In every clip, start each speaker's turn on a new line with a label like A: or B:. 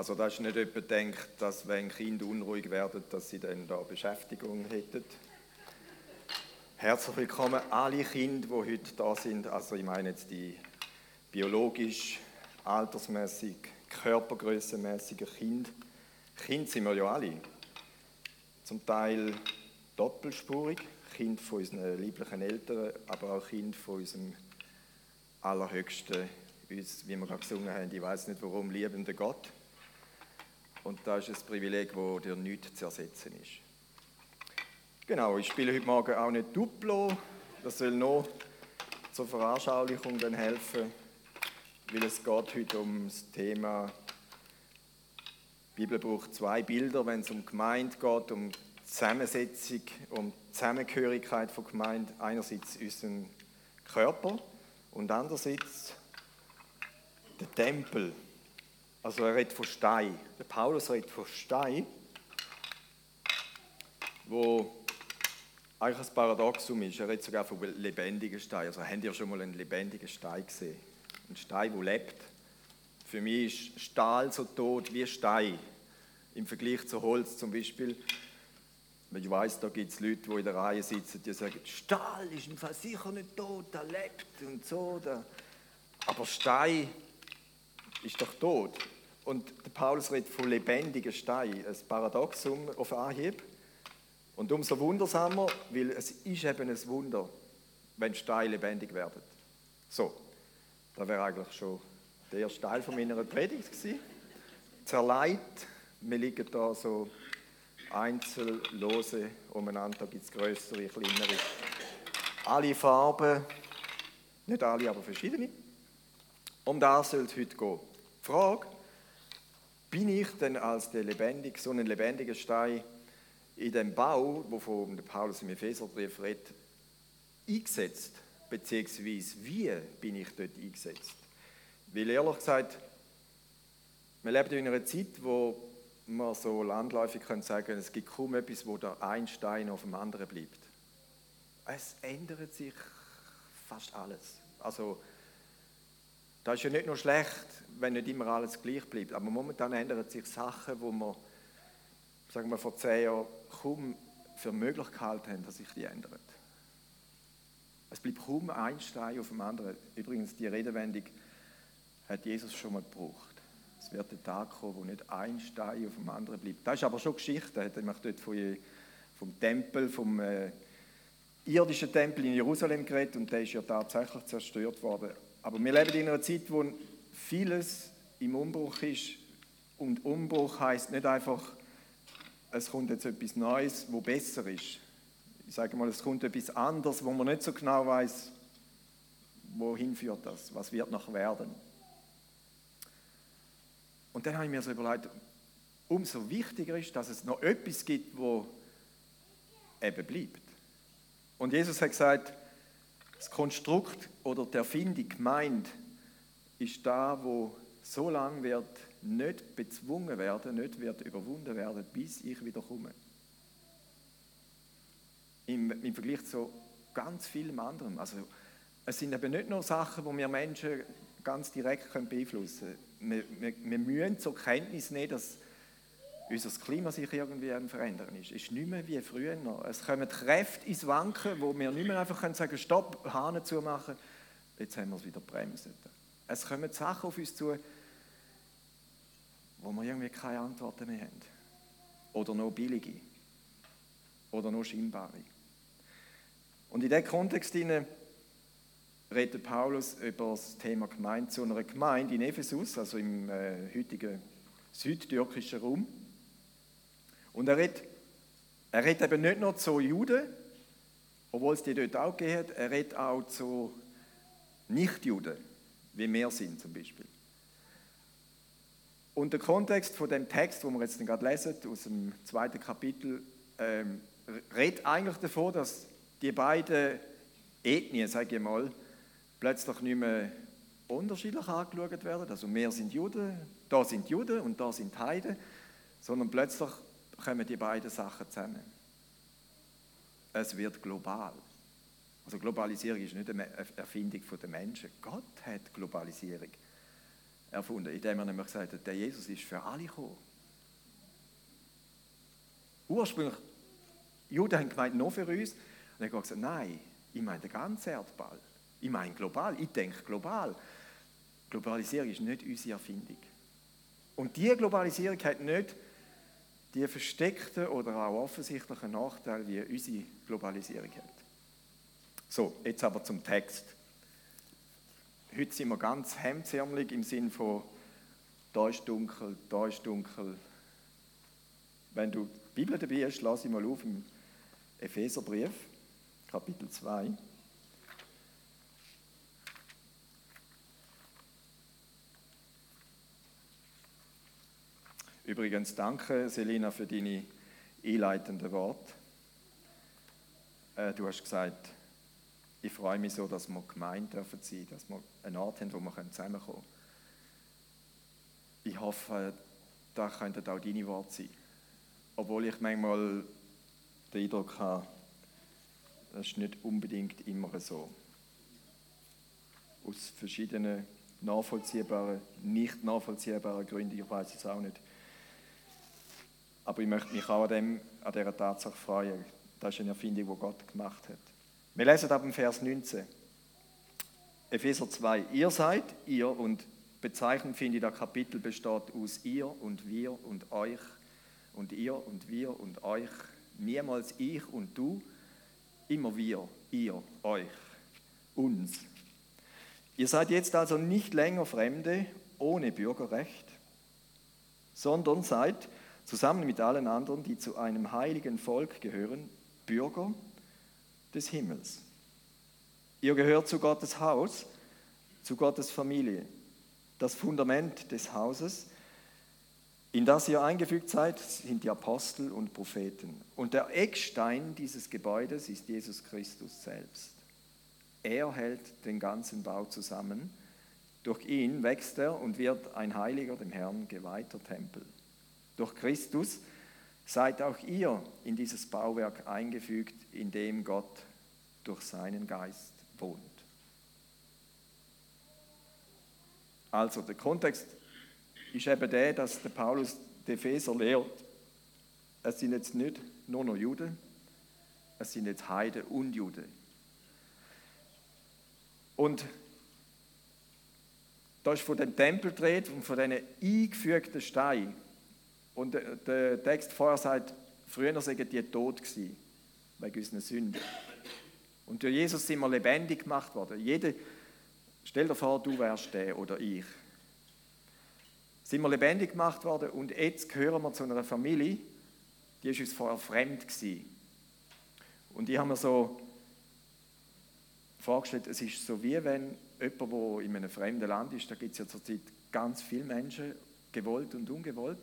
A: Also da ist nicht jemand denkt, dass wenn Kinder unruhig werden, dass sie dann da Beschäftigung hätten. Herzlich willkommen alle Kinder, die heute da sind. Also ich meine jetzt die biologisch, altersmäßig, körpergrößenmäßigen Kinder. Kind sind wir ja alle. Zum Teil doppelspurig, Kind von unseren lieblichen Eltern, aber auch Kind von unserem allerhöchsten, uns, wie wir gerade gesungen haben, ich weiß nicht warum, liebenden Gott. Und das ist ein Privileg, das dir nicht zu ersetzen ist. Genau, ich spiele heute Morgen auch nicht Duplo. Das soll noch zur Veranschaulichung dann helfen, weil es geht heute um das Thema die Bibel braucht zwei Bilder, wenn es um Gemeinde geht, um Zusammensetzung, um Zusammengehörigkeit von Gemeinde. Einerseits unseren Körper und andererseits der Tempel. Also er redet von Stein. Der Paulus redet von Stein, wo eigentlich ein Paradoxum ist. Er redet sogar von lebendigen Stein. Also habt ihr schon mal einen lebendigen Stein gesehen? Ein Stein, der lebt. Für mich ist Stahl so tot wie Stein. Im Vergleich zu Holz zum Beispiel. Ich weiß, da gibt es Leute, die in der Reihe sitzen, die sagen, Stahl ist im Fall sicher nicht tot, der lebt und so. Aber Stein ist doch tot. Und der Paulus redet von lebendigen Stein, ein Paradoxum auf Anhieb. Und umso wundersamer, weil es ist eben ein Wunder, wenn Steine lebendig werden. So, da wäre eigentlich schon der erste Teil von meiner Predigt gewesen. Zerleit, wir liegen da so einzellose umeinander, da gibt es größere, kleinere. Alle Farben, nicht alle, aber verschiedene. Um das soll es heute gehen. Frage, bin ich denn als der lebendig, so ein lebendiger Stein in dem Bau, wovon Paulus im Epheserbrief redet, eingesetzt? Beziehungsweise wie bin ich dort eingesetzt? Weil ehrlich gesagt, wir leben in einer Zeit, wo man so landläufig können sagen, es gibt kaum etwas, wo der ein Stein auf dem anderen bleibt. Es ändert sich fast alles. Also das ist ja nicht nur schlecht, wenn nicht immer alles gleich bleibt, aber momentan ändern sich Sachen, wo man, sagen wir vor zehn Jahren kaum für möglich gehalten haben, dass sich die ändern. Es bleibt kaum ein Stein auf dem anderen. Übrigens, die Redewendung hat Jesus schon mal gebraucht. Es wird der Tag kommen, wo nicht ein Stein auf dem anderen bleibt. Das ist aber schon Geschichte. Hat dort von, vom Tempel, vom äh, irdischen Tempel in Jerusalem geredet und der ist ja tatsächlich zerstört worden. Aber wir leben in einer Zeit, wo vieles im Umbruch ist. Und Umbruch heißt nicht einfach, es kommt jetzt etwas Neues, wo besser ist. Ich sage mal, es kommt etwas anderes, wo man nicht so genau weiß, wohin führt das, was wird noch werden. Und dann habe ich mir so überlegt, umso wichtiger ist, dass es noch etwas gibt, wo eben bleibt. Und Jesus hat gesagt, das Konstrukt oder der Erfindung Gemeinde ist da, wo so lange wird nicht bezwungen werden, nicht wird überwunden werden, bis ich wieder komme. Im, Im Vergleich zu ganz vielem anderem. Also, es sind eben nicht nur Sachen, wo wir Menschen ganz direkt beeinflussen können wir, wir, wir müssen zur Kenntnis nehmen, dass unser Klima sich irgendwie am Verändern ist. Es ist nicht mehr wie früher noch. Es kommen Kräfte ins Wanken, wo wir nicht mehr einfach können sagen Stopp, Hahn zumachen, jetzt haben wir es wieder bremst. Es kommen Sachen auf uns zu, wo wir irgendwie keine Antworten mehr haben. Oder nur billige. Oder nur scheinbare. Und in diesem Kontext redet Paulus über das Thema Gemeinde zu einer Gemeinde in Ephesus, also im äh, heutigen südtürkischen Raum. Und er redet, er redet eben nicht nur zu Juden, obwohl es die dort auch geht, er redet auch zu Nichtjuden, wie wir sind zum Beispiel. Und der Kontext von dem Text, wo wir jetzt gerade lesen, aus dem zweiten Kapitel, ähm, redet eigentlich davon, dass die beiden Ethnien, sage ich mal, plötzlich nicht mehr unterschiedlich angeschaut werden. Also wir sind Juden, da sind Juden und da sind Heiden, sondern plötzlich kommen die beiden Sachen zusammen. Es wird global. Also Globalisierung ist nicht eine Erfindung der Menschen. Gott hat Globalisierung erfunden, indem er nämlich gesagt hat, der Jesus ist für alle gekommen. Ursprünglich, Juden haben gemeint, nur für uns. Und er hat gesagt, nein, ich meine den ganzen Erdball. Ich meine global, ich denke global. Globalisierung ist nicht unsere Erfindung. Und diese Globalisierung hat nicht die versteckten oder auch offensichtlichen Nachteile, wie unsere Globalisierung hat. So, jetzt aber zum Text. Heute sind wir ganz hemdsärmelig im Sinn von, da ist dunkel, da ist dunkel. Wenn du die Bibel dabei hast, lass ich mal auf im Epheserbrief, Kapitel 2. Übrigens danke, Selina, für deine einleitenden Worte. Äh, du hast gesagt, ich freue mich so, dass wir gemeint dürfen sein, dass wir eine Art haben, wo wir zusammenkommen können. Ich hoffe, das könnten auch deine Worte sein. Obwohl ich manchmal den Eindruck habe, das ist nicht unbedingt immer so. Aus verschiedenen nachvollziehbaren, nicht nachvollziehbaren Gründen, ich weiß es auch nicht. Aber ich möchte mich auch an, dem, an dieser Tatsache freuen. Das ist eine Erfindung, die Gott gemacht hat. Wir lesen ab dem Vers 19. Epheser 2. Ihr seid, ihr, und bezeichnend finde ich, das Kapitel besteht aus ihr und wir und euch und ihr und wir und euch. Niemals ich und du, immer wir, ihr, euch, uns. Ihr seid jetzt also nicht länger Fremde ohne Bürgerrecht, sondern seid zusammen mit allen anderen, die zu einem heiligen Volk gehören, Bürger des Himmels. Ihr gehört zu Gottes Haus, zu Gottes Familie, das Fundament des Hauses, in das ihr eingefügt seid, sind die Apostel und Propheten. Und der Eckstein dieses Gebäudes ist Jesus Christus selbst. Er hält den ganzen Bau zusammen. Durch ihn wächst er und wird ein heiliger, dem Herrn geweihter Tempel. Durch Christus seid auch ihr in dieses Bauwerk eingefügt, in dem Gott durch seinen Geist wohnt. Also der Kontext ist eben der, dass der Paulus die Epheser lehrt, es sind jetzt nicht nur noch Juden, es sind jetzt Heiden und Juden. Und da ist von dem Tempel dreht und von diesen eingefügten Steinen. Und der Text vorher sagt, früher seien die tot gewesen, wegen unseren Sünden. Und durch Jesus sind wir lebendig gemacht worden. Jede, stell dir vor, du wärst der oder ich sind wir lebendig gemacht worden und jetzt gehören wir zu einer Familie, die ist uns vorher fremd gewesen. Und ich habe mir so vorgestellt, es ist so wie wenn jemand, der in einem fremden Land ist, da gibt es ja zurzeit ganz viele Menschen, gewollt und ungewollt.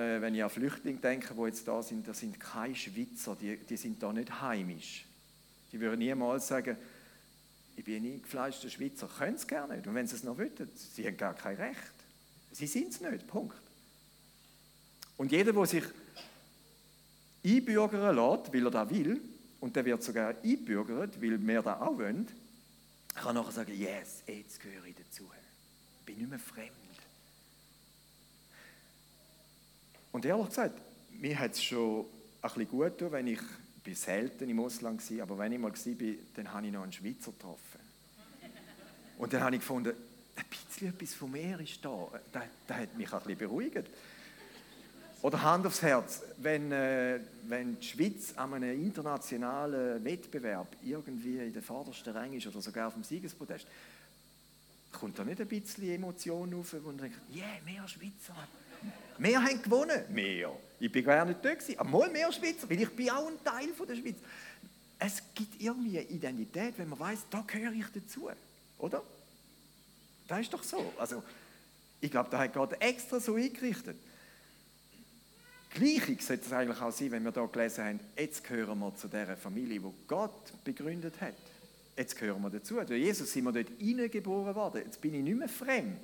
A: Äh, wenn ich an Flüchtlinge denke, die jetzt da sind, das sind keine Schweizer, die, die sind da nicht heimisch. Die würden niemals sagen, ich bin ein eingefleischter Schweizer, können es gerne nicht. Und wenn sie es noch wollten, sie haben gar kein Recht. Sie sind es nicht, Punkt. Und jeder, der sich einbürgern lässt, weil er das will, und der wird sogar einbürgert, weil wir das auch wollen, kann nachher sagen, yes, jetzt gehöre ich dazu. Ich bin nicht mehr fremd. Und ehrlich gesagt, mir hat es schon ein bisschen gut getan, wenn ich, bin selten im Ausland war, aber wenn ich mal war, dann habe ich noch einen Schweizer getroffen. Und dann habe ich gefunden, ein bisschen etwas von mir ist da. Das, das hat mich ein bisschen beruhigt. Oder Hand aufs Herz, wenn, äh, wenn die Schweiz an einem internationalen Wettbewerb irgendwie in der vordersten Rang ist oder sogar auf dem Siegespodest, kommt da nicht ein bisschen Emotion auf, wo man denkt, yeah, mehr Schweizer. Wir haben gewonnen. Mehr. Ich bin gar nicht da gewesen, aber mal mehr Schweizer, weil ich bin auch ein Teil von der Schweiz. Es gibt irgendwie eine Identität, wenn man weiß, da gehöre ich dazu. Oder? Das ist doch so. Also, ich glaube, da hat Gott extra so eingerichtet. Gleichig sollte es eigentlich auch sein, wenn wir da gelesen haben, jetzt gehören wir zu der Familie, die Gott begründet hat. Jetzt gehören wir dazu. Durch Jesus sind wir dort hineingeboren worden. Jetzt bin ich nicht mehr fremd.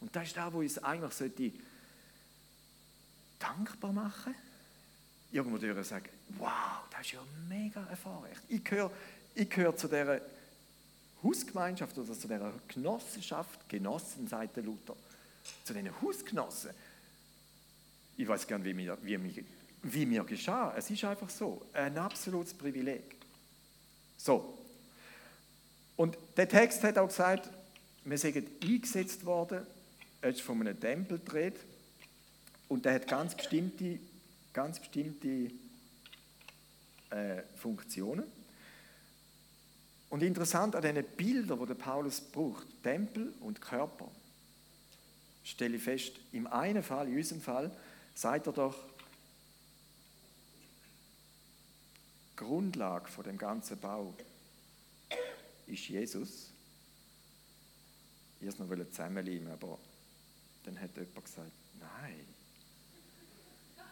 A: Und das ist das, wo uns eigentlich sollte dankbar machen Irgendwo durch sagen, wow, das ist ja mega erfahrung. Ich gehöre, ich gehöre zu dieser Hausgemeinschaft oder zu dieser Genossenschaft, Genossen, sagt Luther, zu den Hausgenossen. Ich weiß gar nicht, wie mir, wie, wie mir geschah. Es ist einfach so, ein absolutes Privileg. So. Und der Text hat auch gesagt, wir sind eingesetzt worden, ist von einem Tempel gedreht und der hat ganz bestimmte, ganz bestimmte äh, Funktionen. Und interessant an diesen Bildern, die Paulus braucht, Tempel und Körper, stelle ich fest, im einen Fall, in unserem Fall, sagt er doch, Grundlage von dem ganzen Bau ist Jesus. Ich wollte es noch zusammenlegen, aber dann hat jemand gesagt, nein,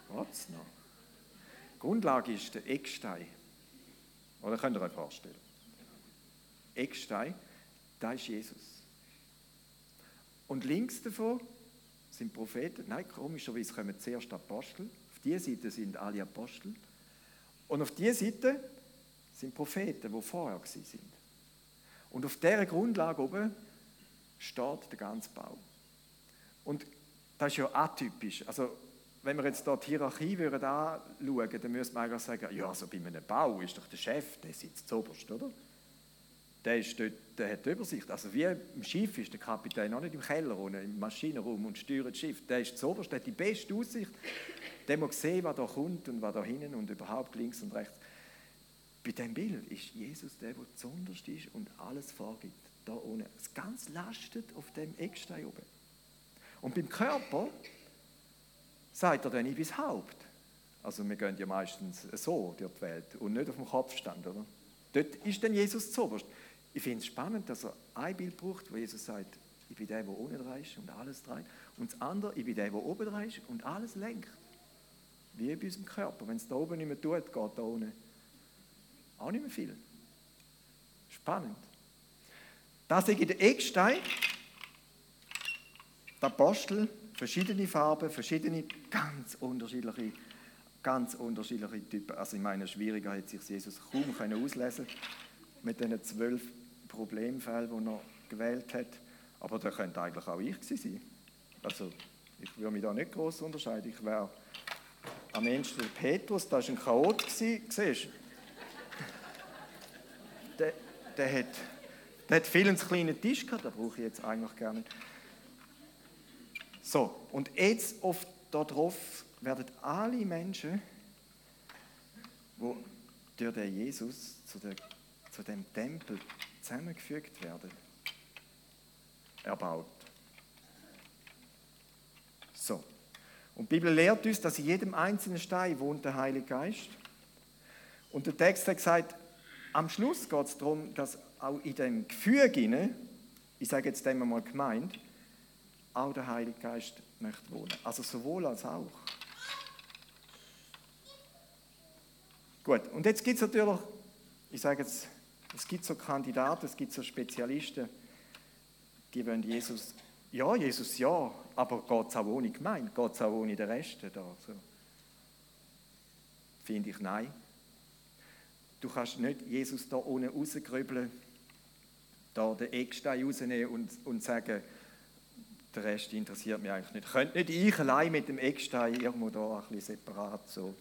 A: was noch? Grundlage ist der Eckstein. Oder könnt ihr euch vorstellen? Eckstein, da ist Jesus. Und links davon sind Propheten. Nein, komischerweise kommen zuerst Apostel. Auf dieser Seite sind alle Apostel. Und auf dieser Seite sind Propheten, die vorher sind. Und auf dieser Grundlage oben steht der ganze Bau. Und das ist ja atypisch. Also, wenn wir jetzt hier die Hierarchie würden anschauen, dann müsste man eigentlich sagen, ja, also bei einem Bau ist doch der Chef, der sitzt zuoberst, oder? Der, ist dort, der hat die Übersicht. Also wie im Schiff ist der Kapitän auch nicht im Keller oder im Maschinenraum und steuert das Schiff. Der ist zuoberst, der hat die beste Aussicht. Der muss sehen, was da kommt und was da hinten und überhaupt links und rechts. Bei diesem Bild ist Jesus der, der zuunterst ist und alles vorgibt. Da ohne. Das Ganze lastet auf dem Eckstein oben. Und beim Körper sagt er dann, ich bin das Haupt. Also wir gehen ja meistens so durch die Welt und nicht auf dem Kopfstand, oder? Dort ist dann Jesus zuoberst. Ich finde es spannend, dass er ein Bild braucht, wo Jesus sagt, ich bin der, der ohne dran ist und alles dreht. Und das andere, ich bin der, der oben dran ist und alles lenkt. Wie bei unserem Körper. Wenn es da oben nicht mehr tut, geht da unten auch nicht mehr viel. Spannend. Das ist der Eckstein. Der Apostel, verschiedene Farben, verschiedene, ganz unterschiedliche, ganz unterschiedliche Typen. Also in meiner Schwierigkeit hat sich Jesus kaum können auslesen mit diesen zwölf Problemfällen, die er gewählt hat. Aber da könnte eigentlich auch ich sein. Also ich würde mich da nicht groß unterscheiden. Ich wäre am Ende der Petrus, da war ein Chaot, siehst der, der, hat, der hat viel einen kleinen Tisch gehabt, den brauche ich jetzt eigentlich gerne. So, und jetzt oft darauf werden alle Menschen, die durch den Jesus zu, der, zu dem Tempel zusammengefügt werden, erbaut. So. Und die Bibel lehrt uns, dass in jedem einzelnen Stein wohnt der Heilige Geist. Und der Text hat gesagt, am Schluss geht es darum, dass auch in dem Gefüge, ich sage jetzt dem mal gemeint, auch der Heilige Geist möchte wohnen. Also sowohl als auch. Gut, und jetzt gibt es natürlich, ich sage jetzt, es gibt so Kandidaten, es gibt so Spezialisten, die wollen Jesus, ja, Jesus ja, aber geht es auch ohne Gemeinde, geht es auch ohne den Rest da. So. Finde ich nein. Du kannst nicht Jesus da ohne rausgrübeln, da den Eckstein rausnehmen und, und sagen, der Rest interessiert mich eigentlich nicht. Könnte nicht ich allein mit dem Eckstein irgendwo da ein bisschen separat so.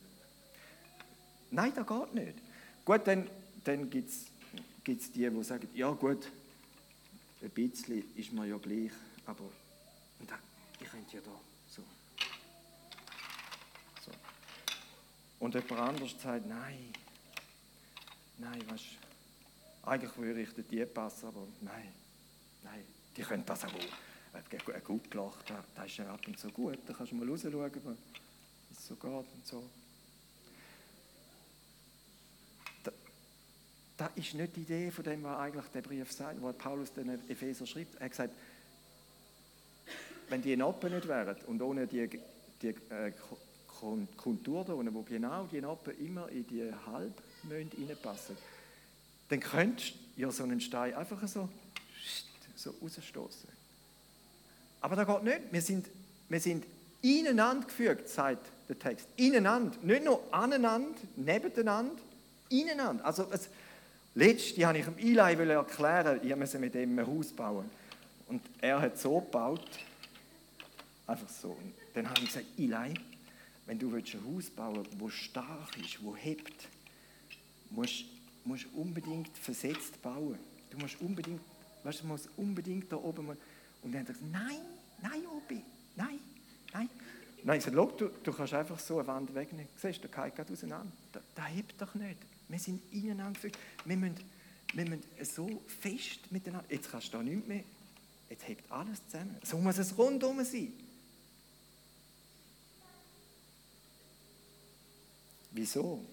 A: Nein, das geht nicht. Gut, dann, dann gibt es die, die sagen, ja gut, ein bisschen ist mir ja gleich, aber ich könnte ja da so. so. Und jemand anderes sagt, nein, nein, weißt eigentlich würde ich die passen, aber nein, nein, die können das auch äh, gut gelacht, das ist ja ab und zu gut, da kannst du mal rausschauen, wie es so geht und so. Das ist nicht die Idee von dem, was eigentlich der Brief sagt, wo Paulus den Epheser schreibt. Er hat gesagt, wenn die Noppen nicht wären und ohne die, die äh, Kontur da wo genau die Noppen immer in die Halb reinpassen dann könntest ja so einen Stein einfach so, so rausstoßen. Aber das geht nicht. Wir sind, wir sind ineinander gefügt, sagt der Text. Ineinander. Nicht nur aneinander, nebeneinander, ineinander. Also es, Letzte habe ich dem Eli erklären, ich musste mit ihm ein Haus bauen. Und er hat so gebaut, einfach so. Und dann habe ich gesagt, Eli, wenn du ein Haus bauen willst, das stark ist, das hebt, musst du unbedingt versetzt bauen. Du musst unbedingt, weißt du, musst unbedingt da oben. Und dann hat er gesagt, nein, nein, Obi, nein, nein. Nein, ich sagte, du, du kannst einfach so eine Wand wegnehmen. Siehst du, der geht gerade auseinander. Das hebt doch nicht. Wir sind ineinander gefügt. Wir müssen, wir müssen so fest miteinander. Jetzt kannst du da nichts mehr. Jetzt hebt alles zusammen. So muss es rundum sein. Wieso?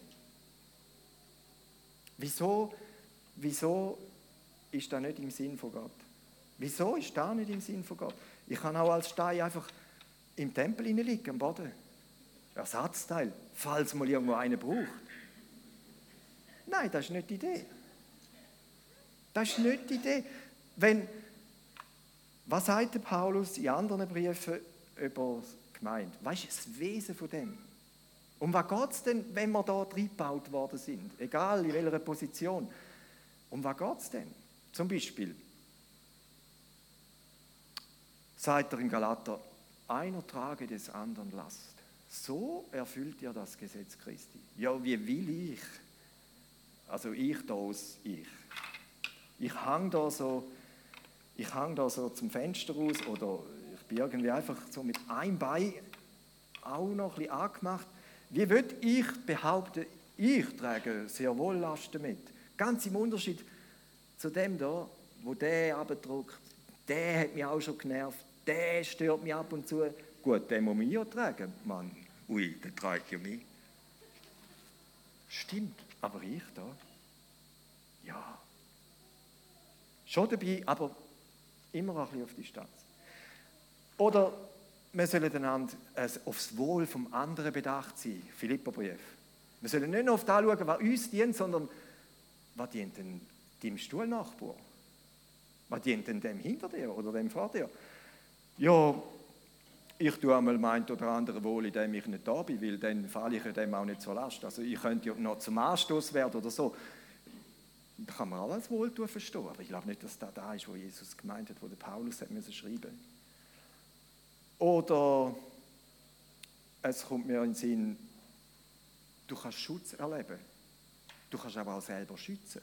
A: Wieso, wieso ist das nicht im Sinn von Gott? Wieso ist das nicht im Sinn von Gott? Ich kann auch als Stein einfach im Tempel liegen, am Boden. Ersatzteil, falls mal irgendwo einer braucht. Nein, das ist nicht die Idee. Das ist nicht die Idee. Wenn, was sagt der Paulus in anderen Briefen über die Gemeinde? Was ist das Wesen von dem? Um was geht es denn, wenn wir da reingebaut worden sind? Egal in welcher Position. Um was geht es denn? Zum Beispiel sagt er in Galater, einer trage des anderen Last. So erfüllt ihr das Gesetz Christi. Ja, wie will ich? Also ich da aus ich. Ich hang da so, ich hang da so zum Fenster raus oder ich bin irgendwie einfach so mit einem Bein auch noch ein bisschen angemacht. Wie würde ich behaupten, ich trage sehr wohl Lasten mit. Ganz im Unterschied zu dem da, wo der abdruckt, der hat mich auch schon genervt, der stört mich ab und zu. Gut, den muss man ja tragen. Mann, ui, der trägt ja mich. Stimmt, aber ich da? Ja. Schon dabei, aber immer ein bisschen auf Distanz. Oder wir sollen einander aufs Wohl vom anderen bedacht sein. Philipperbrief. Wir sollen nicht nur auf das schauen, was uns dient, sondern was dient denn deinem Stuhlnachbar? Was dient denn dem hinter dir oder dem vor dir? Ja, ich tue einmal meint oder andere wohl, indem ich nicht da bin, weil dann falle ich dem auch nicht zur Last. Also ich könnte ja noch zum Anstoß werden oder so. Da kann man alles Wohltun verstehen, aber ich glaube nicht, dass das da ist, wo Jesus gemeint hat, wo der Paulus hat müssen schreiben. Oder es kommt mir in den Sinn, du kannst Schutz erleben, du kannst aber auch selber schützen.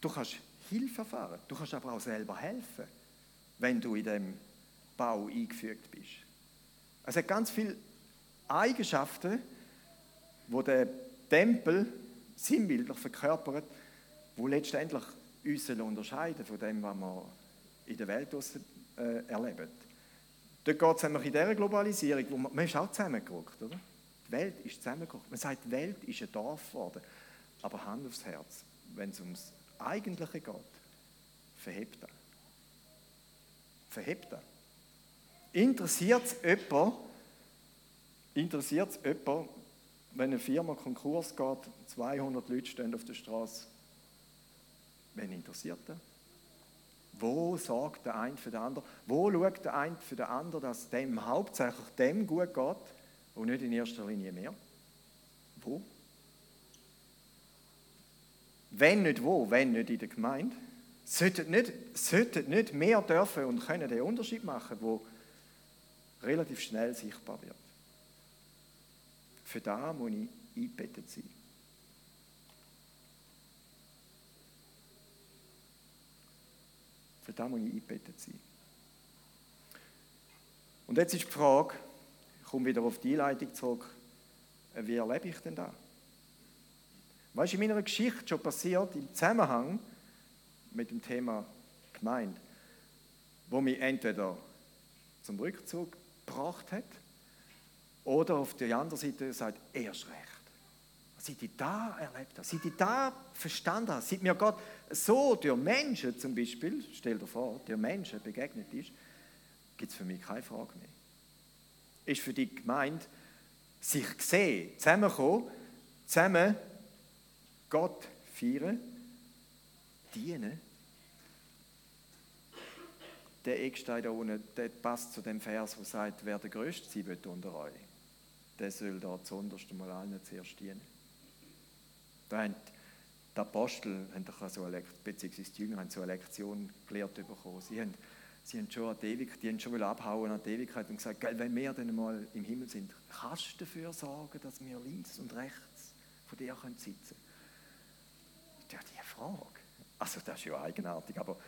A: Du kannst Hilfe erfahren, du kannst aber auch selber helfen, wenn du in dem Bau eingefügt bist. Es hat ganz viele Eigenschaften, wo der Tempel sinnbildlich verkörpert, wo letztendlich uns unterscheiden von dem, was wir in der Welt äh, erleben. Dort geht es nämlich in dieser Globalisierung, wo man, man ist auch zusammengerückt, oder? Die Welt ist zusammengerückt. Man sagt, die Welt ist ein Dorf geworden. Aber Hand aufs Herz, wenn es ums Eigentliche geht, verhebt er. Verhebt er. Interessiert es jemand, interessiert wenn eine Firma Konkurs geht, 200 Leute stehen auf der Straße, wen interessiert das? Wo sorgt der eine für den anderen? Wo schaut der eine für den anderen, dass dem hauptsächlich dem gut geht und nicht in erster Linie mehr? Wo? Wenn nicht wo, wenn nicht in der Gemeinde? Sollten nicht, sollten nicht mehr dürfen und können den Unterschied machen, wo relativ schnell sichtbar wird. Für da muss ich eingebettet sein. Für da muss ich eingebettet sein. Und jetzt ist die Frage, ich komme wieder auf die Einleitung zurück, wie erlebe ich denn da? Was ist in meiner Geschichte schon passiert im Zusammenhang mit dem Thema Gemeinde, wo mich entweder zum Rückzug gebracht hat oder auf der anderen Seite sagt, erst recht. Seit ich da erlebt habe, seit ich da verstanden habe, seit mir Gott so durch Menschen zum Beispiel, stell dir vor, durch Menschen begegnet ist, gibt es für mich keine Frage mehr. Ist für die Gemeinde sich sehen, zusammenkommen, zusammen Gott feiern, dienen. Der Eckstein da unten, der passt zu dem Vers, wo sagt, wer der Größte sein wird unter euch, der soll da zuunterst mal allen zuerst dienen. Da haben die Apostel beziehungsweise die Jünger haben so eine Lektion gelehrt bekommen. Sie haben, sie haben schon an die die haben schon abhauen an die Ewigkeit und gesagt, wenn wir dann mal im Himmel sind, kannst du dafür sorgen, dass wir links und rechts von dir können sitzen können? Ja, die Frage. Also das ist ja eigenartig, aber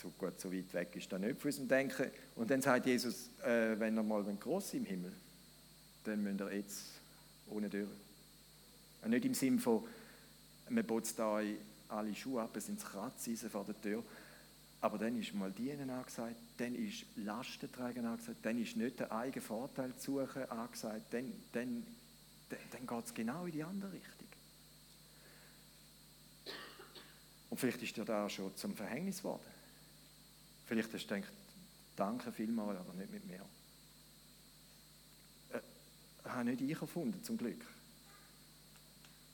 A: so gut, so weit weg ist das nicht von unserem Denken. Und dann sagt Jesus, äh, wenn er mal groß im Himmel, dann müsst ihr jetzt ohne durch. Und nicht im Sinn von, man putzt da alle Schuhe ab, es sind Kratzeisen vor der Tür. Aber dann ist mal Dienen angesagt, dann ist Lastentragen angesagt, dann ist nicht der eigene Vorteil zu suchen angesagt, dann, dann, dann geht es genau in die andere Richtung. Und vielleicht ist dir da schon zum Verhängnis geworden. Vielleicht hast du gedacht, danke vielmals, aber nicht mit mir. Äh, habe nicht ich erfunden, zum Glück.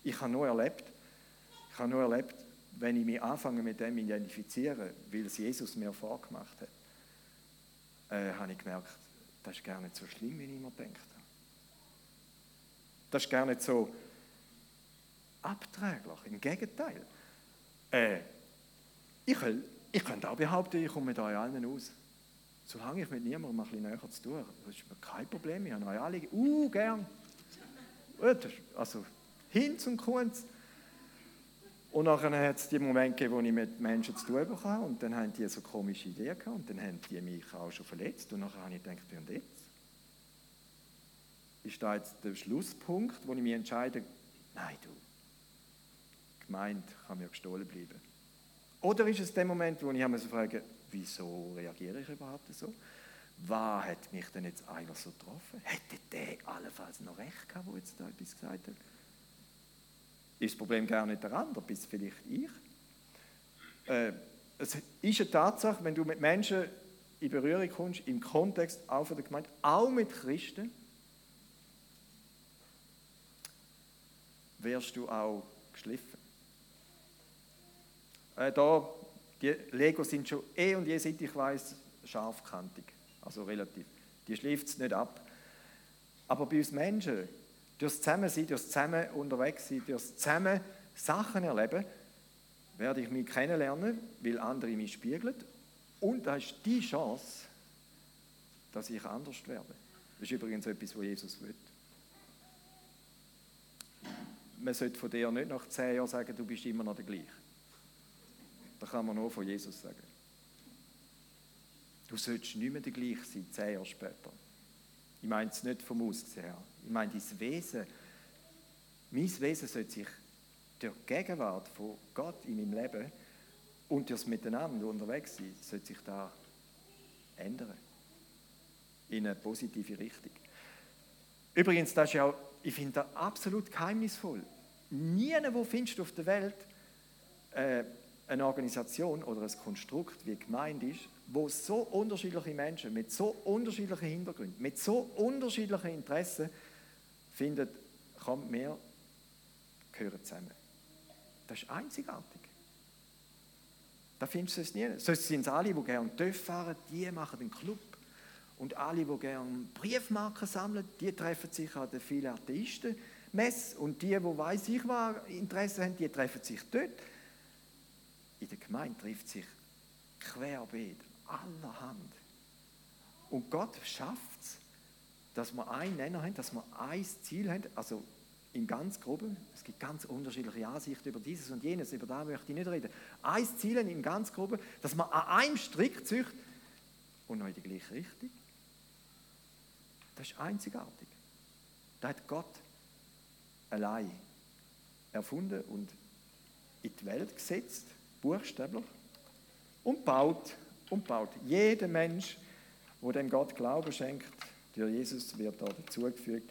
A: Ich habe nur erlebt, ich habe nur erlebt, wenn ich mich anfange mit dem identifizieren, weil es Jesus mir vorgemacht hat, äh, habe ich gemerkt, das ist gar nicht so schlimm, wie ich immer denke. Das ist gar nicht so abträglich. Im Gegenteil. Äh, ich, ich könnte auch behaupten, ich komme mit euch allen aus. Solange ich mit niemandem ein bisschen näher zu tun habe, das ist mir kein Problem. Ich habe euch alle, uh, gern. Also, hin zum Kunst. Und nachher hat es die Momente gegeben, wo ich mit Menschen zu tun bekam und dann haben die so komische Ideen gehabt und dann haben die mich auch schon verletzt und nachher habe ich gedacht, und jetzt? Ist da jetzt der Schlusspunkt, wo ich mich entscheide, nein du, gemeint kann mir gestohlen bleiben. Oder ist es der Moment, wo ich mich frage, wieso reagiere ich überhaupt so? Was hat mich denn jetzt einer so getroffen? Hätte der allenfalls noch recht gehabt, der jetzt da etwas gesagt hat? ist das Problem gar nicht der andere, bis vielleicht ich. Äh, es ist eine Tatsache, wenn du mit Menschen in Berührung kommst, im Kontext auch von der Gemeinde, auch mit Christen, wirst du auch geschliffen. Äh, da, die Legos sind schon eh und je, seit ich weiß, scharfkantig, also relativ. Die schleift es nicht ab. Aber bei uns Menschen durchs Zusammensein, durchs Zusammen unterwegs sein, durchs Zusammen Sachen erleben, werde ich mich kennenlernen, weil andere mich spiegeln. Und da ist die Chance, dass ich anders werde. Das ist übrigens etwas, was Jesus will. Man sollte von dir nicht nach zehn Jahren sagen, du bist immer noch der gleiche. Das kann man nur von Jesus sagen. Du sollst nicht mehr der gleiche sein, zehn Jahre später. Ich meine es nicht vom Aussehen her. Ich meine dein Wesen. Mein Wesen sollte sich durch die Gegenwart von Gott in meinem Leben und das Miteinander unterwegs sein, sollte sich da ändern. In eine positive Richtung. Übrigens, das ist ja, ich finde das absolut geheimnisvoll. Niemand, wo findest du auf der Welt äh, eine Organisation oder ein Konstrukt wie gemeint ist, wo so unterschiedliche Menschen mit so unterschiedlichen Hintergründen, mit so unterschiedlichen Interessen finden, kommt mehr, gehören zusammen. Das ist einzigartig. Da findest du es nie. Sonst sind es alle, die gerne TÜV fahren, die machen den Club. Und alle, die gerne Briefmarken sammeln, die treffen sich an den vielen Atheisten. Mess und die, die weiß ich was Interesse haben, die treffen sich dort. In der Gemeinde trifft sich querbeet allerhand. Und Gott schafft es, dass wir einen Nenner haben, dass wir ein Ziel haben, also im ganz Groben, es gibt ganz unterschiedliche Ansichten über dieses und jenes, über da möchte ich nicht reden. Ein Ziel im ganz Groben, dass man an einem Strick zücht und noch in die gleiche Richtung. Das ist einzigartig. Da hat Gott allein erfunden und in die Welt gesetzt, buchstäblich, und baut und baut. Jeder Mensch, wo dem Gott Glauben schenkt, durch Jesus wird da dazugefügt.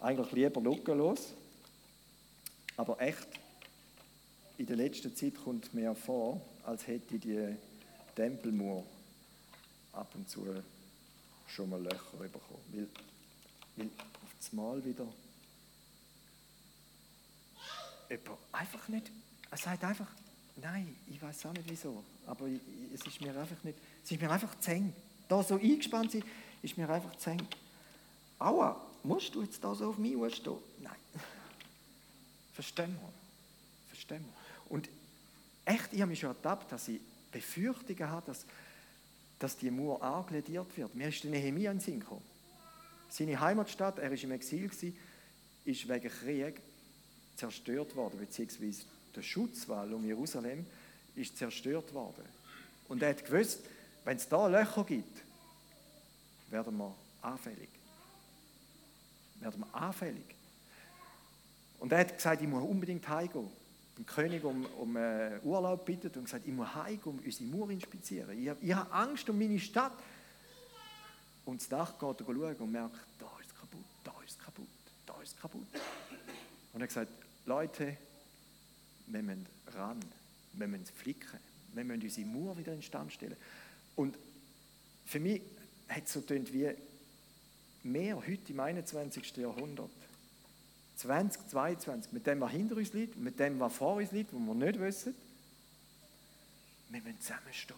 A: Eigentlich lieber lückenlos, aber echt, in der letzten Zeit kommt mir vor, als hätte die Tempelmauer ab und zu schon mal Löcher bekommen. Weil, weil auf das Mal wieder jemand einfach nicht, er sagt einfach, nein, ich weiß auch nicht wieso, aber es ist mir einfach nicht, es ist mir einfach zu eng. Da so eingespannt sein, ist mir einfach zu eng. Aua, musst du jetzt da so auf mich stehen? Nein. Verstehen wir. Verstehen wir. Und echt, ich habe mich schon ertappt, dass ich Befürchtungen habe, dass, dass die Mauer anglediert wird. Mir ist der Nehemiah in den Sinn gekommen. Seine Heimatstadt, er war im Exil, ist wegen Krieg zerstört worden, beziehungsweise der Schutzwall um Jerusalem ist zerstört worden. Und er hat gewusst, wenn es da Löcher gibt, werden wir anfällig. Werden wir anfällig. Und er hat gesagt, ich muss unbedingt heimgehen. Den König um, um uh, Urlaub bittet und gesagt, ich muss heimgehen, um unsere Mauer inspizieren. Ich, ich habe Angst um meine Stadt. Und das Dach geht er schauen und merkt, da ist es kaputt, da ist es kaputt, da ist es kaputt. Und er hat gesagt, Leute, wir müssen ran, wir müssen flicken, wir müssen unsere Mauer wieder in Stand stellen. Und für mich hat es so getönt wie mehr heute im 21. Jahrhundert. 2022, mit dem, was hinter uns liegt, mit dem, was vor uns liegt, was wir nicht wissen. Wir müssen zusammenstehen.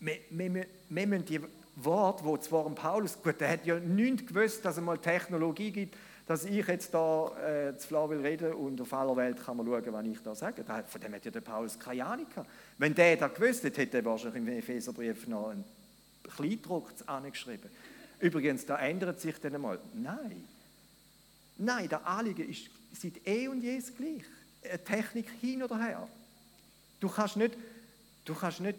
A: Wir, wir, wir müssen die Worte, die zwar Paulus, gut, der hat ja nicht gewusst, dass es mal Technologie gibt, dass ich jetzt da äh, zu Flavil rede und auf aller Welt kann man schauen, was ich da sage. Von dem hat ja der Paulus keine Ahnung gehabt. Wenn der da gewusst hätte, hätte er wahrscheinlich im Epheserbrief noch einen Kleindruck angeschrieben. Übrigens, da ändert sich dann einmal. Nein. Nein, der Anliegen ist seit eh und je gleich. Eine Technik hin oder her. Du kannst nicht, du kannst nicht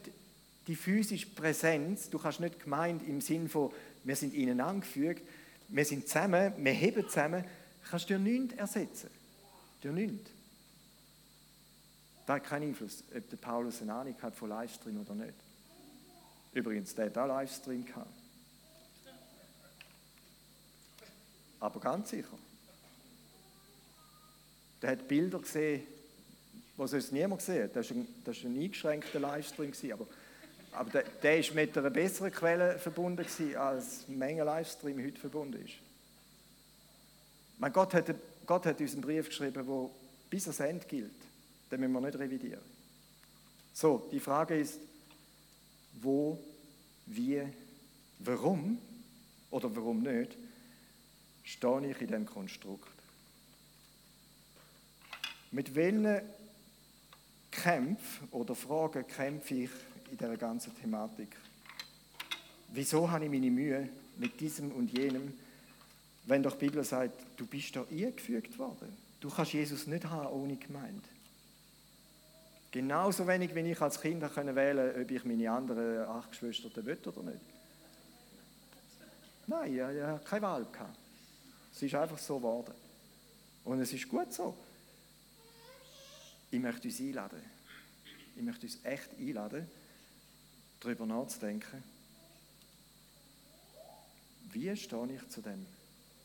A: die physische Präsenz, du kannst nicht gemeint im Sinn von, wir sind ihnen angefügt, wir sind zusammen, wir heben zusammen, kannst du dir nichts ersetzen. Dir nichts. Da hat keinen Einfluss, ob der Paulus eine Ahnung hat von Livestream oder nicht. Übrigens, der hat auch Livestream gehabt. Aber ganz sicher. Der hat Bilder gesehen, die sonst niemand gesehen hat. Das war ein, das ein eingeschränkter Livestream. Aber, aber der, der ist mit einer besseren Quelle verbunden, gewesen, als Menge Livestream heute verbunden ist. Mein Gott, hat, Gott hat uns einen Brief geschrieben, der bis ans Ende gilt. Den müssen wir nicht revidieren. So, die Frage ist, wo, wie, warum oder warum nicht, stehe ich in diesem Konstrukt. Mit welchen Kämpfen oder Fragen kämpfe ich in dieser ganzen Thematik? Wieso habe ich meine Mühe mit diesem und jenem, wenn doch die Bibel sagt, du bist da eingefügt worden? Du kannst Jesus nicht haben ohne Gemeinde. Genauso wenig, wie ich als Kind wählen konnte, ob ich meine anderen acht Geschwister will oder nicht. Nein, ich hatte keine Wahl. Es ist einfach so geworden. Und es ist gut so. Ich möchte uns einladen. Ich möchte uns echt einladen, darüber nachzudenken, wie stehe ich zu dem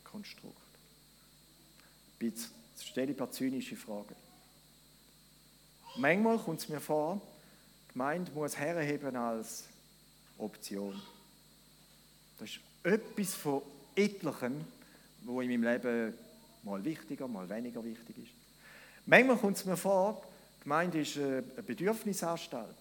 A: Konstrukt? Jetzt stelle ich ein paar zynische Fragen. Manchmal kommt es mir vor, die Gemeinde muss herheben als Option. Das ist etwas von etlichen, wo in meinem Leben mal wichtiger, mal weniger wichtig ist. Manchmal kommt es mir vor, die Gemeinde ist eine Bedürfnisanstalt.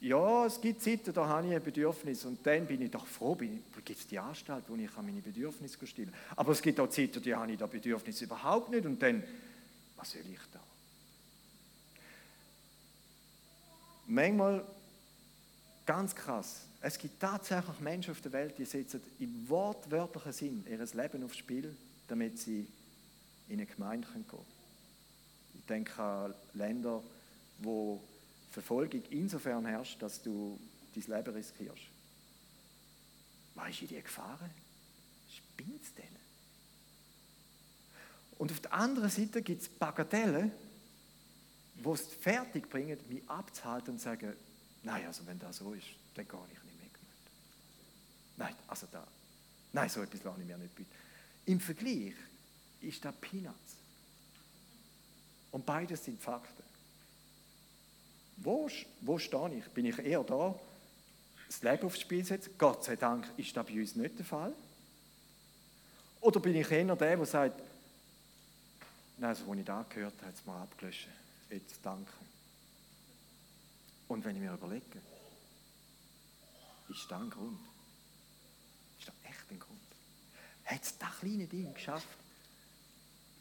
A: Ja, es gibt Zeiten, da habe ich ein Bedürfnis und dann bin ich doch froh, gibt es die Anstalt, wo ich meine Bedürfnisse stillen kann. Aber es gibt auch Zeiten, da habe ich das Bedürfnis überhaupt nicht und dann, was soll ich da? Manchmal, ganz krass, es gibt tatsächlich Menschen auf der Welt, die setzen im wortwörtlichen Sinn ihr Leben aufs Spiel, damit sie in eine Gemeinde gehen können. Ich denke an Länder, wo Verfolgung insofern herrscht, dass du dein Leben riskierst. Ist in die Gefahren? Spinnst denn? Und auf der anderen Seite gibt es Bagatellen, die es fertig bringen, mich abzuhalten und zu sagen, nein, also wenn das so ist, dann gehe ich nicht mehr. Nein, also da. Nein, so etwas lasse ich mir nicht bieten. Im Vergleich ist das Peanuts. Und beides sind Fakten. Wo, wo stehe ich? Bin ich eher da, das Leben aufs Spiel setzen? Gott sei Dank ist das bei uns nicht der Fall. Oder bin ich eher der, der sagt, nein, also, als ich da gehört habe, hat es mal abgelöscht. Jetzt danke. Und wenn ich mir überlege, ist das ein Grund? Ist das echt ein Grund? Hat es das kleine Ding geschafft,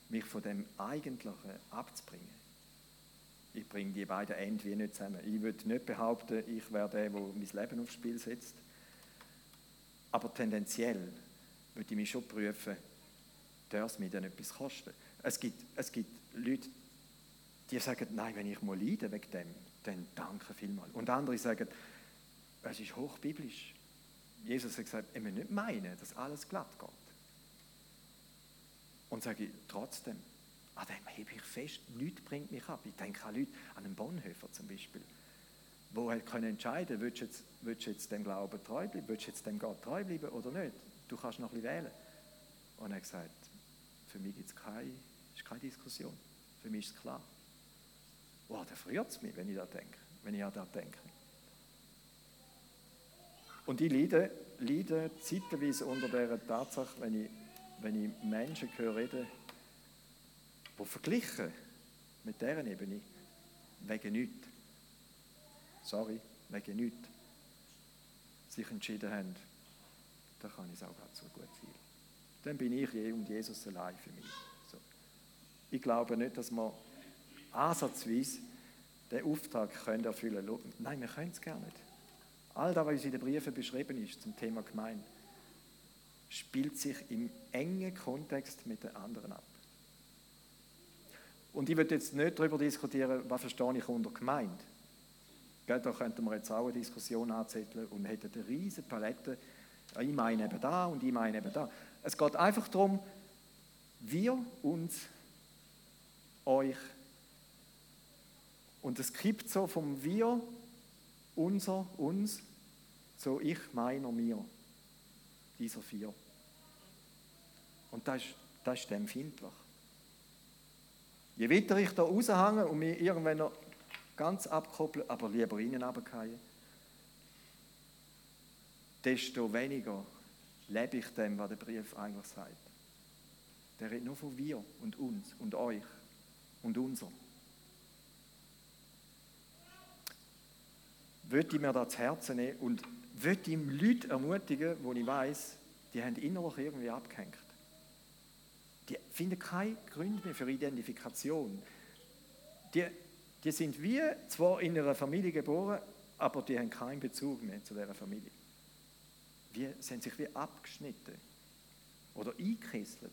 A: mich von dem Eigentlichen abzubringen. Ich bringe die beiden Enden nicht zusammen. Ich würde nicht behaupten, ich wäre der, der mein Leben aufs Spiel setzt. Aber tendenziell würde ich mich schon prüfen, darf es mir denn etwas kosten? Es gibt, es gibt Leute, die sagen, nein, wenn ich mal leide wegen dem, dann danke vielmals. Und andere sagen, es ist hochbiblisch. Jesus hat gesagt, ich muss nicht meinen, dass alles glatt geht. Und sage ich trotzdem, an dem hebe ich fest, nichts bringt mich ab. Ich denke an Leute, an einen Bonhoeffer zum Beispiel, wo halt können entscheiden, willst willst du jetzt dem Glauben treu bleiben, willst du jetzt dem Gott treu bleiben oder nicht. Du kannst noch ein wählen. Und er hat gesagt, für mich gibt es keine, keine Diskussion. Für mich ist es klar. Wow, da friert es mich, wenn ich denke, wenn ich an das denke. Und ich leide, leide zeitweise unter dieser Tatsache, wenn ich, wenn ich Menschen höre reden, die verglichen mit deren Ebene wegen nichts, sorry, wegen nichts, sich entschieden haben, dann kann ich es auch ganz so gut sein. Dann bin ich je und Jesus allein für mich. So. Ich glaube nicht, dass wir ansatzweise den Auftrag können erfüllen können. Nein, wir können es gar nicht. All das, was in den Briefen beschrieben ist zum Thema Gemeinde, spielt sich im engen Kontext mit den anderen ab. Und ich würde jetzt nicht darüber diskutieren, was verstehe ich unter Gemeinde. da könnten wir jetzt auch eine Diskussion anzetteln und hätten eine riesige Palette. Ich meine eben da und ich meine eben da. Es geht einfach darum, wir, uns, euch. Und es kippt so vom wir, unser, uns, so ich, meiner, mir. Dieser vier. Und das das ist empfindlich. Je weiter ich da raushänge und mich irgendwann noch ganz abkopple, aber lieber innen runterfallen, desto weniger lebe ich dem, was der Brief eigentlich sagt. Der redet nur von wir und uns und euch und unser. Würde ich mir das Herzen nehmen und würde ihm Leute ermutigen, wo ich weiß, die haben innerlich irgendwie abgehängt. Die finden keine Gründe mehr für Identifikation. Die, die sind wie zwar in einer Familie geboren, aber die haben keinen Bezug mehr zu dieser Familie. Sie haben sich wie abgeschnitten oder eingekesselt.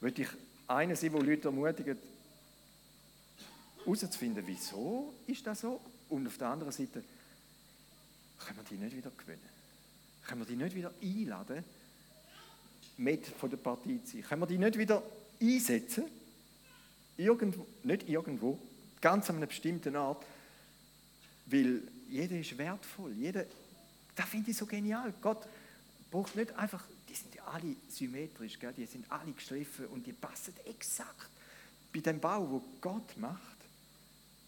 A: Würde ich einer sein, der Leute ermutigt, herauszufinden, wieso ist das so? Und auf der anderen Seite, können wir die nicht wieder gewinnen? Können wir die nicht wieder einladen, mit von der Partie zu sein? Können wir die nicht wieder einsetzen? Irgendwo, nicht irgendwo, ganz an einer bestimmten Art, weil jeder ist wertvoll. Jeder, das finde ich so genial. Gott braucht nicht einfach, die sind ja alle symmetrisch, gell? die sind alle geschliffen und die passen exakt bei dem Bau, wo Gott macht.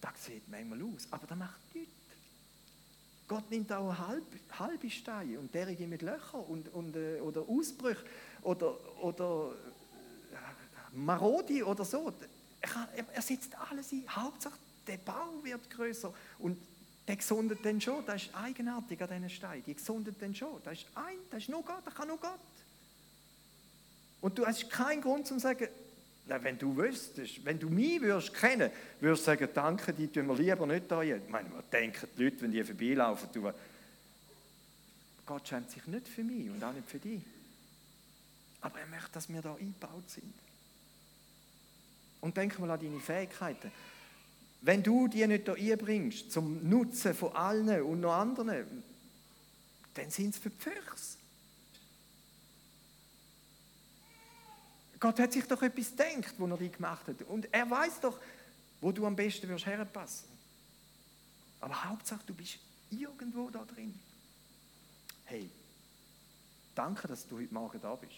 A: Das sieht manchmal aus, aber das macht nichts. Gott nimmt auch halb, halbe Steine und derige mit Löchern und, und, äh, oder Ausbrüche oder, oder äh, Marodi oder so. Er, er setzt alles ein. Hauptsache, der Bau wird größer und der gesundet dann schon. Das ist eigenartig an diesen Steinen. Die gesundet dann schon. Das ist ein, das ist nur Gott, das kann nur Gott. Und du hast keinen Grund zu sagen, na, wenn du wüsstest, wenn du mich würdest kennen, würdest du sagen, danke, die tun wir lieber nicht da. Ich meine, man denkt die Leute, wenn die vorbeilaufen, du, Gott schämt sich nicht für mich und auch nicht für dich. Aber er möchte, dass wir da eingebaut sind. Und denk mal an deine Fähigkeiten. Wenn du die nicht hier einbringst, zum Nutzen von allen und noch anderen, dann sind es für die Füchse. Gott hat sich doch etwas gedacht, wo er dich gemacht hat. Und er weiß doch, wo du am besten wirst herpassen. Aber Hauptsache, du bist irgendwo da drin. Hey, danke, dass du heute Morgen da bist.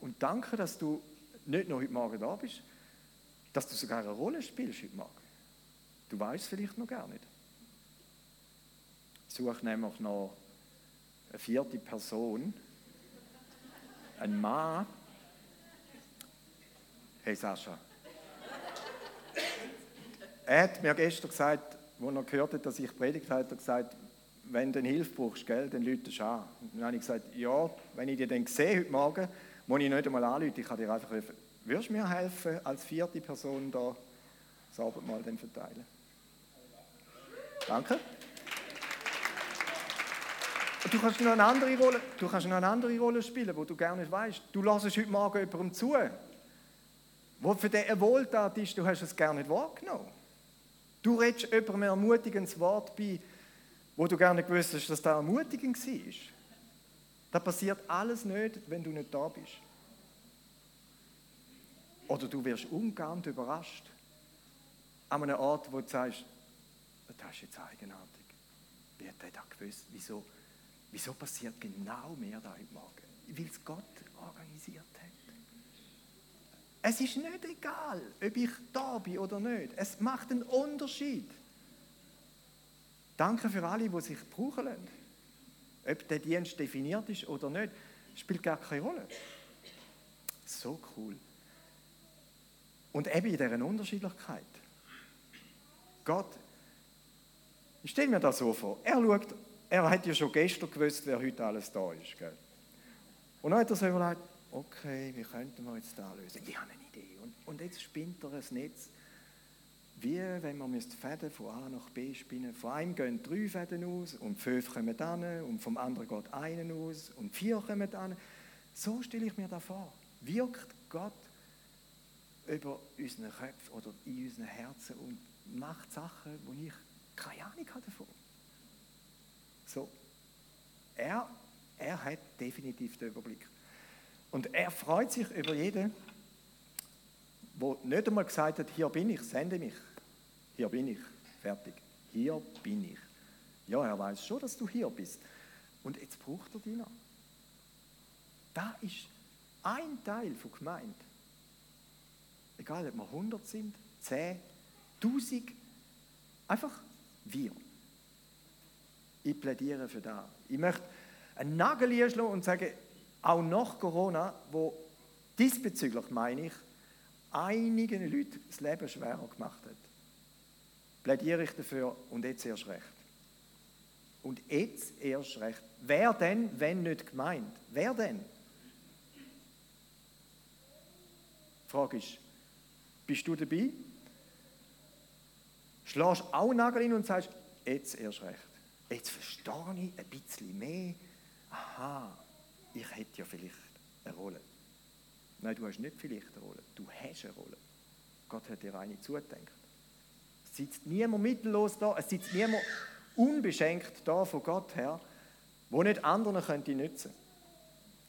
A: Und danke, dass du nicht nur heute Morgen da bist, dass du sogar eine Rolle spielst heute Morgen. Du weißt vielleicht noch gar nicht. Ich suche nämlich noch eine vierte Person, ein Mann, Hey Sascha. Er hat mir gestern gesagt, als er gehört hat, dass ich predigt habe, hat er gesagt, wenn du Hilfe brauchst, gell, dann lüte es an. dann habe ich gesagt, ja, wenn ich dich dann sehe heute Morgen, muss ich nicht einmal anrufen, ich kann dir einfach Würdest du mir helfen, als vierte Person da das Abendmahl dann verteilen? Danke. Du kannst noch eine andere Rolle, du kannst noch eine andere Rolle spielen, wo du gerne nicht weißt. Du lässt heute Morgen jemandem zu, wo für eine Wohltat ist, du hast es gerne nicht wahrgenommen. Du redest jemandem ein ermutigendes Wort bei, wo du gerne gewusst hast, dass das ermutigend war. Das passiert alles nicht, wenn du nicht da bist. Oder du wirst umgehend überrascht. An einem Ort, wo du sagst, das ist jetzt eigenartig. Wie hat der das gewusst? Wieso, wieso passiert genau mehr da heute Morgen? Weil es Gott organisiert. Es ist nicht egal, ob ich da bin oder nicht. Es macht einen Unterschied. Danke für alle, die sich brauchen lassen. Ob der Dienst definiert ist oder nicht, spielt gar keine Rolle. So cool. Und eben in dieser Unterschiedlichkeit. Gott, ich stelle mir das so vor, er schaut, er hat ja schon gestern gewusst, wer heute alles da ist. Gell? Und dann hat er sich überlegt, okay, wie könnten wir jetzt da lösen? Ich habe eine Idee. Und, und jetzt spinnt er ein Netz, wie wenn man Fäden von A nach B spinnen Von einem gehen drei Fäden aus und fünf kommen dann und vom anderen geht einen aus und vier kommen dann. So stelle ich mir das vor. Wirkt Gott über unseren Köpfen oder in unseren Herzen und macht Sachen, wo ich keine Ahnung habe davon. So. Er, er hat definitiv den Überblick. Und er freut sich über jeden, der nicht einmal gesagt hat, hier bin ich, sende mich. Hier bin ich, fertig. Hier bin ich. Ja, er weiß schon, dass du hier bist. Und jetzt braucht er dich noch. Da ist ein Teil von Gemeinde. Egal, ob wir 100 sind, 10, 1000, einfach wir. Ich plädiere für das. Ich möchte einen Nagel einschlagen und sagen, auch nach Corona, wo diesbezüglich, meine ich, einigen Leuten das Leben schwerer gemacht hat, plädiere ich dafür und jetzt erst recht. Und jetzt erst recht. Wer denn, wenn nicht gemeint? Wer denn? Die Frage ist, bist du dabei? Schlägst auch Nagel hin und sagst, jetzt erst recht. Jetzt verstehe ich ein bisschen mehr. Aha, ich hätte ja vielleicht eine Rolle. Nein, du hast nicht vielleicht eine Rolle, du hast eine Rolle. Gott hat dir eine zugedenkt. Es sitzt niemand mittellos da, es sitzt niemand unbeschenkt da von Gott her, wo nicht anderen könnte nützen.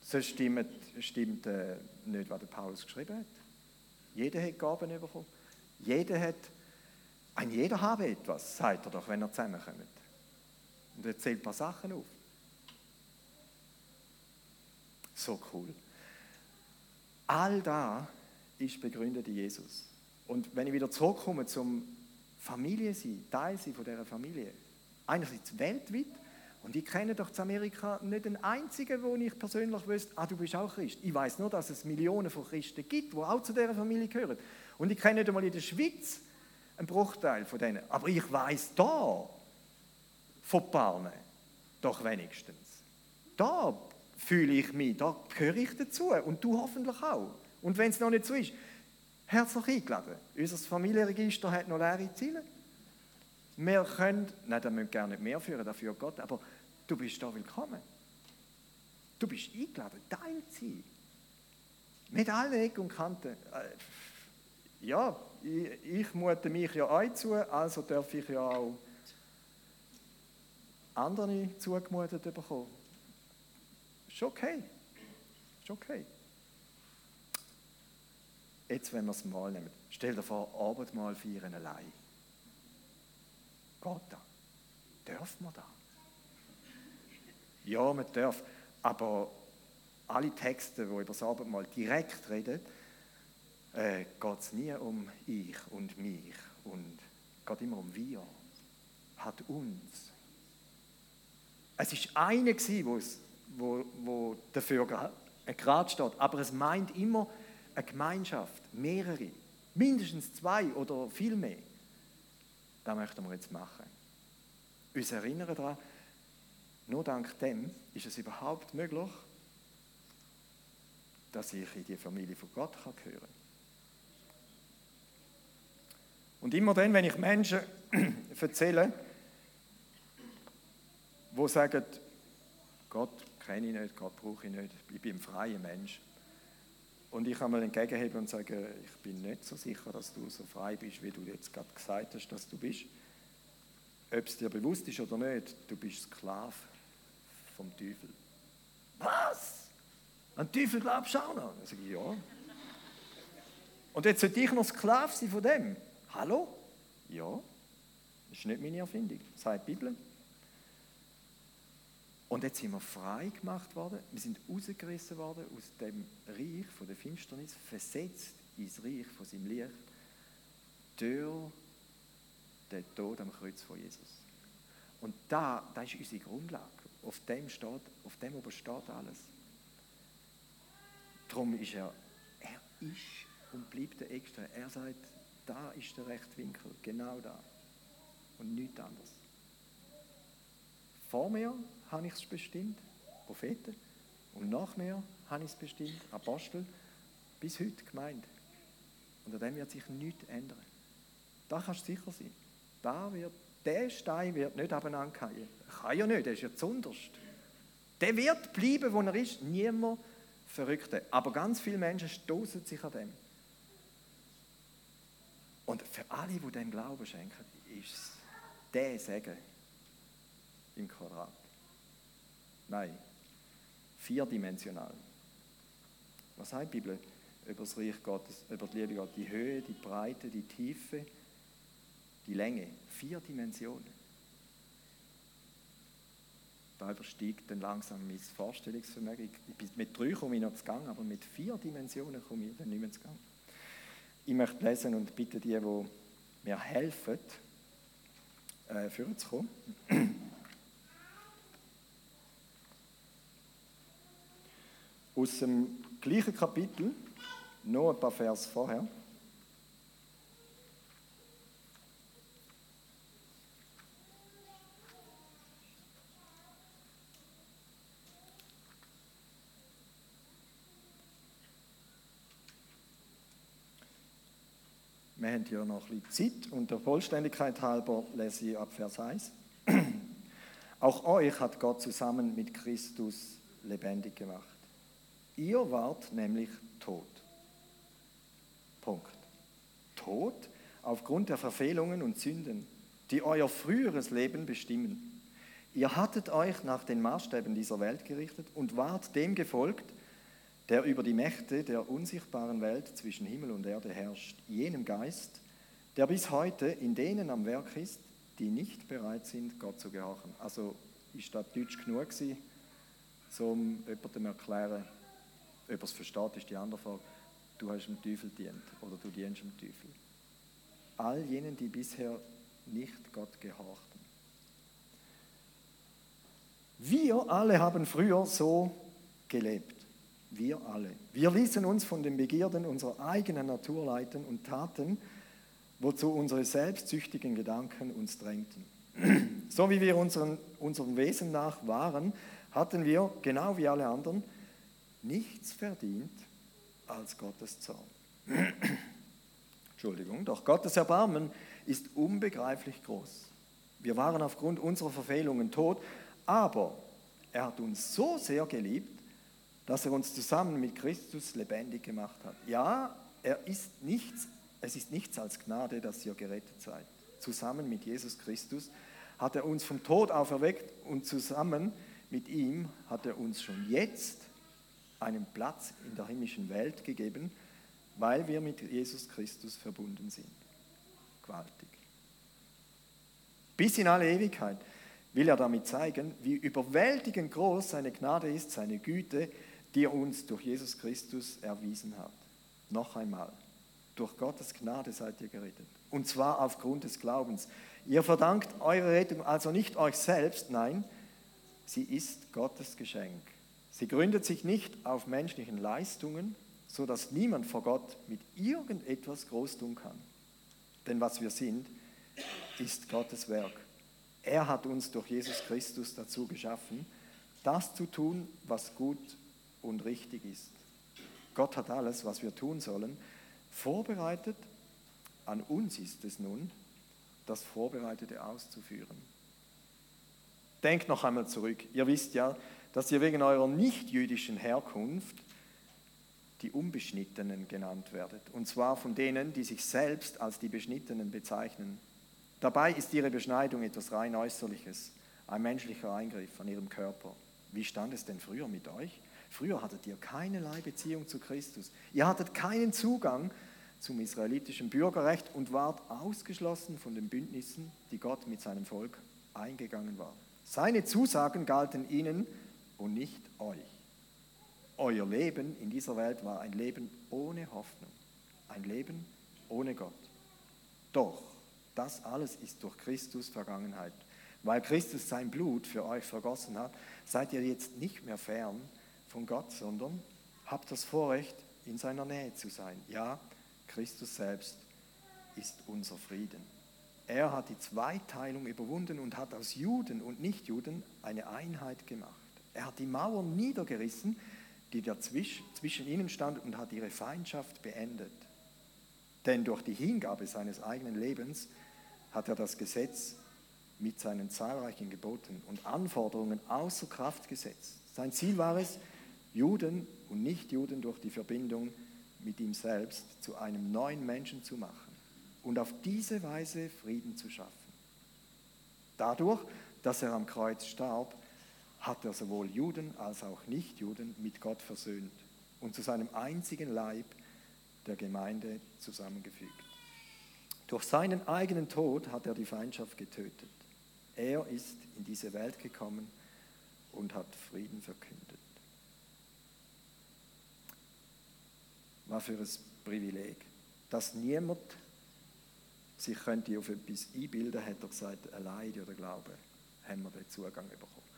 A: Sonst stimmt, stimmt äh, nicht, was der Paulus geschrieben hat. Jeder hat Gaben bekommen. Jeder hat, ein jeder habe etwas, sagt er doch, wenn er zusammenkommt. Und er zählt ein paar Sachen auf. So cool. All da ist begründet in Jesus. Und wenn ich wieder zurückkomme zum Familie sein, Teil sein von dieser Familie, einerseits weltweit, und ich kenne doch in Amerika nicht den einzigen, wo ich persönlich wüsste, ah, du bist auch Christ. Ich weiß nur, dass es Millionen von Christen gibt, die auch zu dieser Familie gehören. Und ich kenne nicht einmal in der Schweiz einen Bruchteil von denen. Aber ich weiß da von Parne doch wenigstens. Da fühle ich mich, da gehöre ich dazu und du hoffentlich auch. Und wenn es noch nicht so ist, herzlich eingeladen. Unser Familienregister hat noch leere Ziele. Wir können, nein, da müssen gerne nicht mehr führen, dafür Gott, aber du bist da willkommen. Du bist eingeladen, Teil zu sein. Mit allen Ecken und Kanten. Äh, ja, ich, ich mute mich ja euch zu, also darf ich ja auch andere zugemutet bekommen. Ist okay. Ist okay. Jetzt, wenn wir es mal nehmen, stell dir vor, Abendmahl feiern allein. Geht da? Dürfen wir da? Ja, man darf. Aber alle Texte, die über das Abendmahl direkt reden, äh, geht es nie um ich und mich und geht immer um wir. Hat uns. Es ist eine gewesen, wo, wo dafür gerade steht, aber es meint immer eine Gemeinschaft, mehrere, mindestens zwei oder viel mehr. Das möchten wir jetzt machen. Uns erinnern daran, nur dank dem ist es überhaupt möglich, dass ich in die Familie von Gott gehören kann. Und immer dann, wenn ich Menschen erzähle, wo sagen, Gott kenne ich nicht, Gott brauche ich nicht, ich bin ein freier Mensch. Und ich einmal entgegenhebe und sage, ich bin nicht so sicher, dass du so frei bist, wie du jetzt gerade gesagt hast, dass du bist. Ob es dir bewusst ist oder nicht, du bist Sklave vom Teufel. Was? An den Teufel glaubst du auch noch? Dann sage ich, ja. Und jetzt sollte ich noch Sklave sein von dem? Hallo? Ja. Das ist nicht meine Erfindung, das sagt die Bibel. Und jetzt sind wir frei gemacht worden, wir sind rausgerissen worden aus dem Reich von der Finsternis, versetzt ins Reich von seinem Licht, durch den Tod am Kreuz von Jesus. Und da, da ist unsere Grundlage. Auf dem, steht, auf dem oben steht alles. Darum ist er, er ist und bleibt der Extra. Er sagt, da ist der rechte Winkel, genau da. Und nichts anderes. Vor mir habe ich es bestimmt, Propheten. Und nach mir habe ich es bestimmt, Apostel, bis heute gemeint. Und an dem wird sich nichts ändern. Da kannst du sicher sein. Da wird, der Stein wird nicht abeinander fallen. Kann ja nicht, der ist ja zunderst. Der wird bleiben, wo er ist. Niemand Verrückte. Aber ganz viele Menschen stoßen sich an dem. Und für alle, die dem Glauben schenken, ist es der Segen im Quadrat. Nein, vierdimensional. Was sagt die Bibel über das Reich Gottes, über die Liebe Gottes? Die Höhe, die Breite, die Tiefe, die Länge. Vier Dimensionen. Da übersteigt dann langsam mein Vorstellungsvermögen. mit drei komme ich noch zu Gang, aber mit vier Dimensionen komme ich dann nicht mehr zu Gang. Ich möchte lesen und bitte die, die mir helfen, äh, vorzukommen. Aus dem gleichen Kapitel, noch ein paar Vers vorher. Wir haben hier noch ein bisschen Zeit und der Vollständigkeit halber lese ich ab Vers 1. Auch euch hat Gott zusammen mit Christus lebendig gemacht. Ihr wart nämlich tot. Punkt. Tot aufgrund der Verfehlungen und Sünden, die euer früheres Leben bestimmen. Ihr hattet euch nach den Maßstäben dieser Welt gerichtet und wart dem gefolgt, der über die Mächte der unsichtbaren Welt zwischen Himmel und Erde herrscht, jenem Geist, der bis heute in denen am Werk ist, die nicht bereit sind, Gott zu gehorchen. Also ist das deutsch genug gewesen, um jemandem zu erklären, ob er es versteht, ist die andere Frage. Du hast dem Teufel dient oder du dienst dem Teufel. All jenen, die bisher nicht Gott gehorchten. Wir alle haben früher so gelebt. Wir alle. Wir ließen uns von den Begierden unserer eigenen Natur leiten und taten, wozu unsere selbstsüchtigen Gedanken uns drängten. So wie wir unseren, unserem Wesen nach waren, hatten wir, genau wie alle anderen, nichts verdient als Gottes Zorn. Entschuldigung, doch Gottes Erbarmen ist unbegreiflich groß. Wir waren aufgrund unserer Verfehlungen tot, aber er hat uns so sehr geliebt, dass er uns zusammen mit Christus lebendig gemacht hat. Ja, er ist nichts, es ist nichts als Gnade, dass ihr gerettet seid. Zusammen mit Jesus Christus hat er uns vom Tod auferweckt und zusammen mit ihm hat er uns schon jetzt einen Platz in der himmlischen Welt gegeben, weil wir mit Jesus Christus verbunden sind. Gewaltig. Bis in alle Ewigkeit will er damit zeigen, wie überwältigend groß seine Gnade ist, seine Güte, die er uns durch Jesus Christus erwiesen hat. Noch einmal, durch Gottes Gnade seid ihr gerettet. Und zwar aufgrund des Glaubens. Ihr verdankt eure Rettung also nicht euch selbst, nein, sie ist Gottes Geschenk. Sie gründet sich nicht auf menschlichen Leistungen, so dass niemand vor Gott mit irgendetwas groß tun kann. Denn was wir sind, ist Gottes Werk. Er hat uns durch Jesus Christus dazu geschaffen, das zu tun, was gut und richtig ist. Gott hat alles, was wir tun sollen, vorbereitet, An uns ist es nun, das Vorbereitete auszuführen. Denkt noch einmal zurück. Ihr wisst ja, dass ihr wegen eurer nichtjüdischen Herkunft die Unbeschnittenen genannt werdet. Und zwar von denen, die sich selbst als die Beschnittenen bezeichnen. Dabei ist ihre Beschneidung etwas rein Äußerliches, ein menschlicher Eingriff an ihrem Körper. Wie stand es denn früher mit euch? Früher hattet ihr keinerlei Beziehung zu Christus. Ihr hattet keinen Zugang zum israelitischen Bürgerrecht und wart ausgeschlossen von den Bündnissen, die Gott mit seinem Volk eingegangen war. Seine Zusagen galten ihnen und nicht euch. Euer Leben in dieser Welt war ein Leben ohne Hoffnung, ein Leben ohne Gott. Doch das alles ist durch Christus Vergangenheit. Weil Christus sein Blut für euch vergossen hat, seid ihr jetzt nicht mehr fern von Gott, sondern habt das Vorrecht, in seiner Nähe zu sein. Ja, Christus selbst ist unser Frieden. Er hat die Zweiteilung überwunden und hat aus Juden und Nichtjuden eine Einheit gemacht. Er hat die Mauern niedergerissen, die dazwischen zwischen ihnen stand und hat ihre Feindschaft beendet. Denn durch die Hingabe seines eigenen Lebens hat er das Gesetz mit seinen zahlreichen Geboten und Anforderungen außer Kraft gesetzt. Sein Ziel war es, Juden und Nichtjuden durch die Verbindung mit ihm selbst zu einem neuen Menschen zu machen und auf diese Weise Frieden zu schaffen. Dadurch, dass er am Kreuz starb, hat er sowohl Juden als auch Nichtjuden mit Gott versöhnt und zu seinem einzigen Leib der Gemeinde zusammengefügt. Durch seinen eigenen Tod hat er die Feindschaft getötet. Er ist in diese Welt gekommen und hat Frieden verkündet. Was für ein Privileg. Dass niemand sich könnte auf etwas einbilden, hat er gesagt, allein oder Glaube haben wir den Zugang bekommen.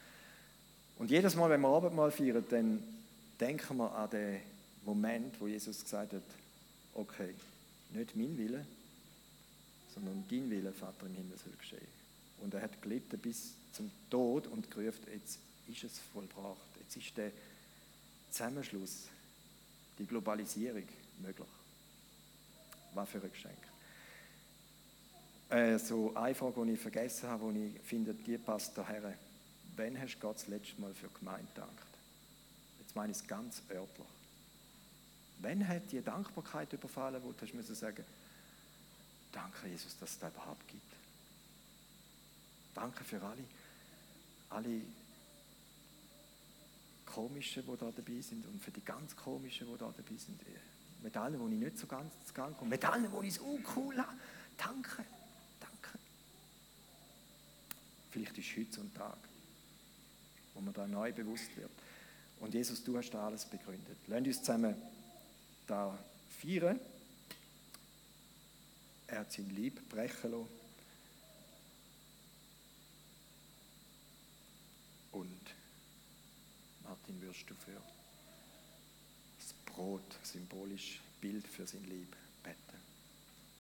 A: Und jedes Mal, wenn wir Abendmahl feiern, dann denken wir an den Moment, wo Jesus gesagt hat, okay, nicht mein Wille, sondern dein Wille, Vater im Himmel, soll geschehen. Und er hat gelitten bis zum Tod und gerufen, jetzt ist es vollbracht. Jetzt ist der Zusammenschluss, die Globalisierung möglich. Was für ein Geschenk. Äh, so eine Frage, die ich vergessen habe, die ich finde, die passt daher. Wann hast du Gott das letzte Mal für Gemeinde gedankt? Jetzt meine ich es ganz örtlich. Wann hat die Dankbarkeit überfallen, wo du hast müssen sagen, danke Jesus, dass es das überhaupt gibt. Danke für alle, alle komischen, die da dabei sind und für die ganz komischen, die da dabei sind. Mit allen, die ich nicht so ganz zu Gang komme. Mit allen, die ich so cool habe. Danke, danke. Vielleicht ist heute so ein Tag, wo man da neu bewusst wird. Und Jesus, du hast da alles begründet. Lasst uns zusammen da feiern. Er hat sein Lieb brechen lassen. Und Martin, wirst du für das Brot symbolisch Bild für sein Lieb